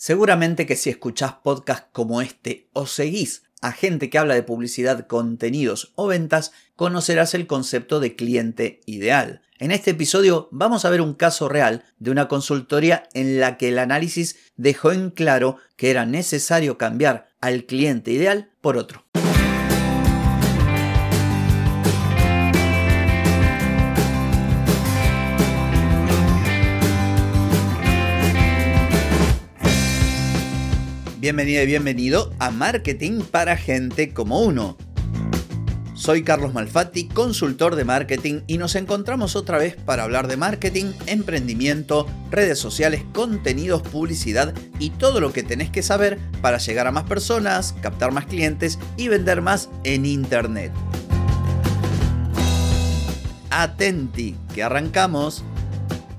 Seguramente que si escuchás podcasts como este o seguís a gente que habla de publicidad, contenidos o ventas, conocerás el concepto de cliente ideal. En este episodio vamos a ver un caso real de una consultoría en la que el análisis dejó en claro que era necesario cambiar al cliente ideal por otro. Bienvenida y bienvenido a Marketing para gente como uno. Soy Carlos Malfatti, consultor de marketing y nos encontramos otra vez para hablar de marketing, emprendimiento, redes sociales, contenidos, publicidad y todo lo que tenés que saber para llegar a más personas, captar más clientes y vender más en Internet. Atenti, que arrancamos.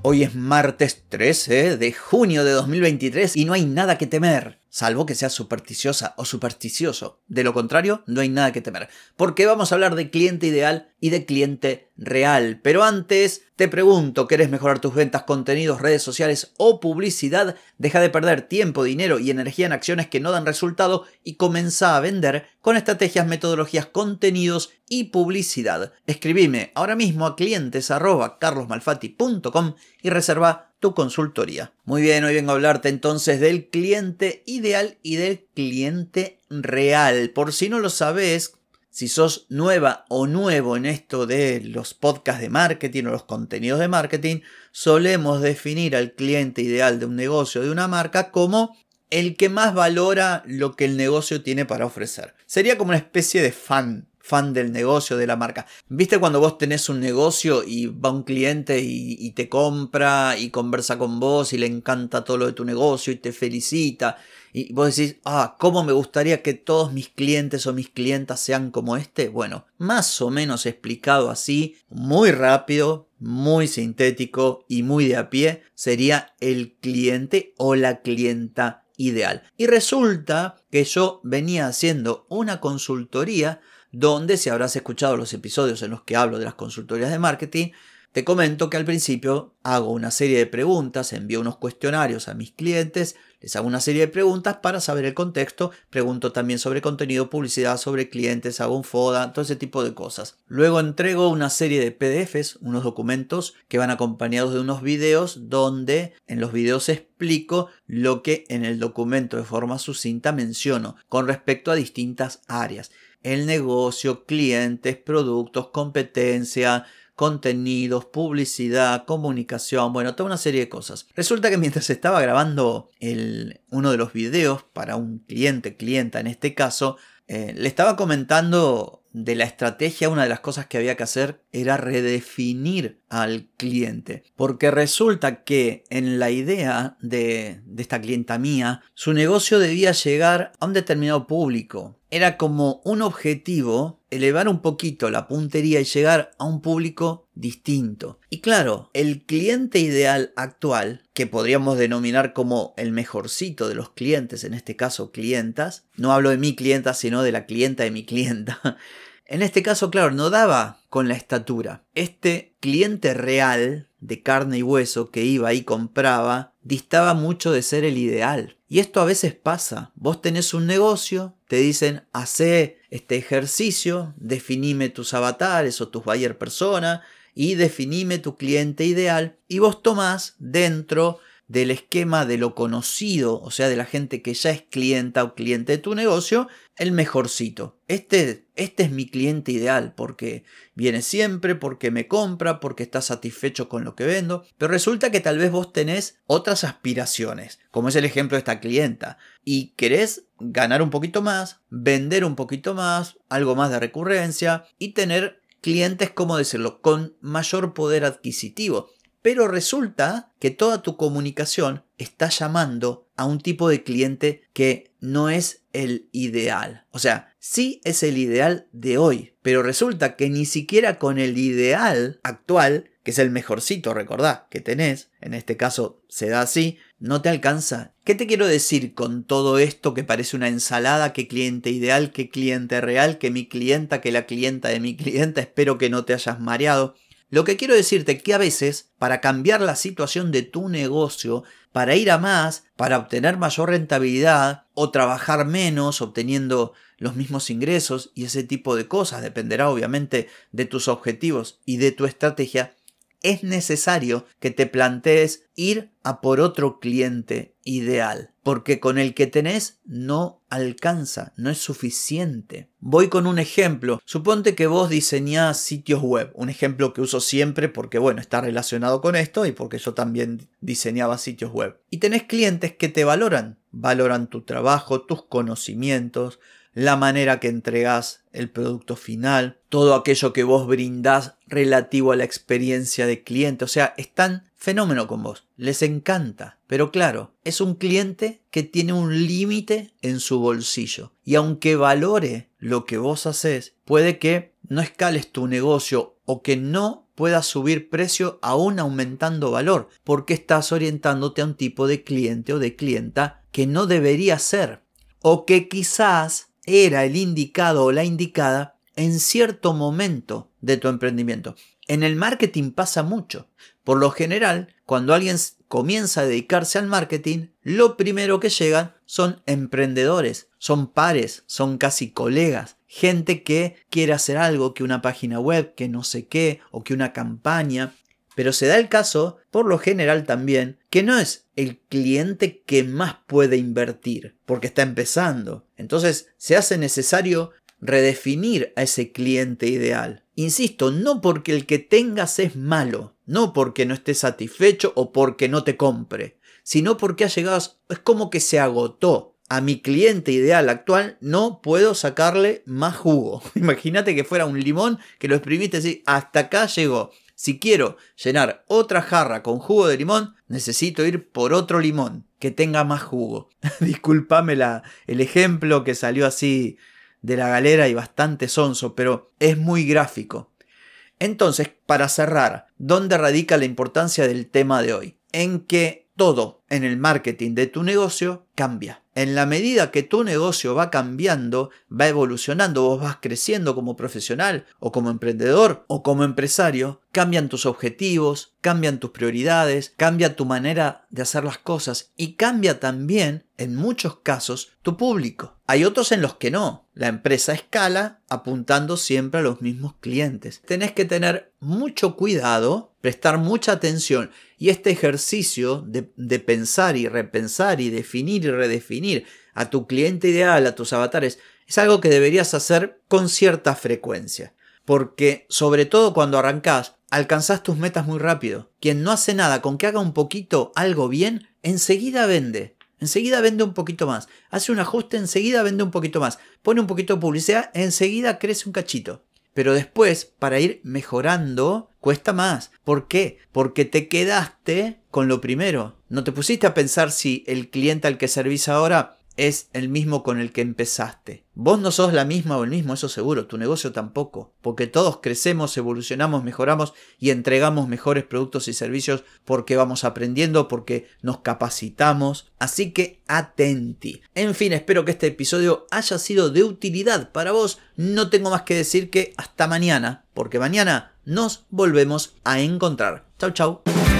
Hoy es martes 13 de junio de 2023 y no hay nada que temer salvo que seas supersticiosa o supersticioso. De lo contrario, no hay nada que temer, porque vamos a hablar de cliente ideal y de cliente real. Pero antes, te pregunto, ¿querés mejorar tus ventas, contenidos, redes sociales o publicidad? Deja de perder tiempo, dinero y energía en acciones que no dan resultado y comienza a vender con estrategias, metodologías, contenidos y publicidad. Escribime ahora mismo a clientes y reserva tu consultoría. Muy bien, hoy vengo a hablarte entonces del cliente ideal y del cliente real. Por si no lo sabes, si sos nueva o nuevo en esto de los podcasts de marketing o los contenidos de marketing, solemos definir al cliente ideal de un negocio, de una marca, como el que más valora lo que el negocio tiene para ofrecer. Sería como una especie de fan fan del negocio, de la marca. ¿Viste cuando vos tenés un negocio y va un cliente y, te compra y conversa con vos y le encanta todo lo de tu negocio y te felicita? Y vos decís, ah, ¿cómo me gustaría que todos mis clientes o mis clientas sean como este? Bueno, más o menos explicado así, muy rápido, muy sintético y muy de a pie, sería el cliente o la clienta ideal. Y resulta que yo venía haciendo una consultoría donde si habrás escuchado los episodios en los que hablo de las consultorías de marketing, te comento que al principio hago una serie de preguntas, envío unos cuestionarios a mis clientes, les hago una serie de preguntas para saber el contexto, pregunto también sobre contenido, publicidad, sobre clientes, hago un FODA, todo ese tipo de cosas. Luego entrego una serie de PDFs, unos documentos que van acompañados de unos videos donde en los videos explico lo que en el documento de forma sucinta menciono con respecto a distintas áreas el negocio, clientes, productos, competencia, contenidos, publicidad, comunicación, bueno, toda una serie de cosas. Resulta que mientras estaba grabando el, uno de los videos para un cliente, clienta en este caso, eh, le estaba comentando de la estrategia, una de las cosas que había que hacer era redefinir al cliente. Porque resulta que en la idea de, esta clienta mía, su negocio debía llegar a un determinado público. Era como un objetivo elevar un poquito la puntería y llegar a un público distinto. Y claro, el cliente ideal actual, que podríamos denominar como el mejorcito de los clientes, en este caso clientas, no hablo de mi clienta, sino de la clienta de mi clienta, en este caso, claro, no daba con la estatura. Este cliente real de carne y hueso que iba y compraba distaba mucho de ser el ideal. Y esto a veces pasa. Vos tenés un negocio, te dicen, hace este ejercicio, definime tus avatares o tus buyer persona y definime tu cliente ideal y vos tomás dentro del esquema de lo conocido, o sea, de la gente que ya es clienta o cliente de tu negocio, el mejorcito. Este, este es mi cliente ideal porque viene siempre, porque me compra, porque está satisfecho con lo que vendo, pero resulta que tal vez vos tenés otras aspiraciones, como es el ejemplo de esta clienta, y querés ganar un poquito más, vender un poquito más, algo más de recurrencia y tener clientes, como decirlo, con mayor poder adquisitivo. Pero resulta que toda tu comunicación está llamando a un tipo de cliente que no es el ideal. O sea, sí es el ideal de hoy, pero resulta que ni siquiera con el ideal actual, que es el mejorcito, recordá, que tenés, en este caso se da así, no te alcanza. ¿Qué te quiero decir con todo esto que parece una ensalada? ¿Qué cliente ideal? ¿Qué cliente real? ¿Qué mi clienta? ¿Qué la clienta de mi clienta? Espero que no te hayas mareado. Lo que quiero decirte es que a veces, para cambiar la situación de tu negocio, para ir a más, para obtener mayor rentabilidad o trabajar menos obteniendo los mismos ingresos y ese tipo de cosas, dependerá obviamente de tus objetivos y de tu estrategia, es necesario que te plantees ir a por otro cliente ideal, porque con el que tenés no alcanza, no es suficiente. Voy con un ejemplo. Suponte que vos diseñás sitios web, un ejemplo que uso siempre porque bueno, está relacionado con esto y porque yo también diseñaba sitios web. Y tenés clientes que te valoran, valoran tu trabajo, tus conocimientos, la manera que entregas el producto final, todo aquello que vos brindás relativo a la experiencia de cliente. O sea, están fenómeno con vos, les encanta. Pero claro, es un cliente que tiene un límite en su bolsillo. Y aunque valore lo que vos haces, puede que no escales tu negocio o que no puedas subir precio aún aumentando valor, porque estás orientándote a un tipo de cliente o de clienta que no debería ser. O que quizás era el indicado o la indicada en cierto momento de tu emprendimiento. En el marketing pasa mucho. Por lo general, cuando alguien comienza a dedicarse al marketing, lo primero que llegan son emprendedores, son pares, son casi colegas, gente que quiere hacer algo, que una página web, que no sé qué, o que una campaña. Pero se da el caso, por lo general también, que no es el cliente que más puede invertir, porque está empezando. Entonces se hace necesario redefinir a ese cliente ideal. Insisto, no porque el que tengas es malo, no porque no esté satisfecho o porque no te compre, sino porque ha llegado, es como que se agotó. A mi cliente ideal actual no puedo sacarle más jugo. Imagínate que fuera un limón que lo exprimiste y hasta acá llegó. Si quiero llenar otra jarra con jugo de limón, necesito ir por otro limón que tenga más jugo. Disculpame el ejemplo que salió así de la galera y bastante sonso, pero es muy gráfico. Entonces, para cerrar, ¿dónde radica la importancia del tema de hoy? En que todo en el marketing de tu negocio cambia. En la medida que tu negocio va cambiando, va evolucionando, vos vas creciendo como profesional o como emprendedor o como empresario, cambian tus objetivos, cambian tus prioridades, cambia tu manera de hacer las cosas y cambia también, en muchos casos, tu público. Hay otros en los que no. La empresa escala apuntando siempre a los mismos clientes. Tenés que tener mucho cuidado, prestar mucha atención y este ejercicio de, de pensar y repensar y definir y redefinir a tu cliente ideal, a tus avatares, es algo que deberías hacer con cierta frecuencia. Porque sobre todo cuando arrancás, alcanzás tus metas muy rápido. Quien no hace nada con que haga un poquito algo bien, enseguida vende. Enseguida vende un poquito más. Hace un ajuste, enseguida vende un poquito más. Pone un poquito de publicidad, enseguida crece un cachito. Pero después, para ir mejorando, cuesta más. ¿Por qué? Porque te quedaste con lo primero. No te pusiste a pensar si el cliente al que servís ahora es el mismo con el que empezaste. Vos no sos la misma o el mismo, eso seguro, tu negocio tampoco, porque todos crecemos, evolucionamos, mejoramos y entregamos mejores productos y servicios porque vamos aprendiendo, porque nos capacitamos, así que atenti. En fin, espero que este episodio haya sido de utilidad para vos. No tengo más que decir que hasta mañana, porque mañana nos volvemos a encontrar. Chau chau.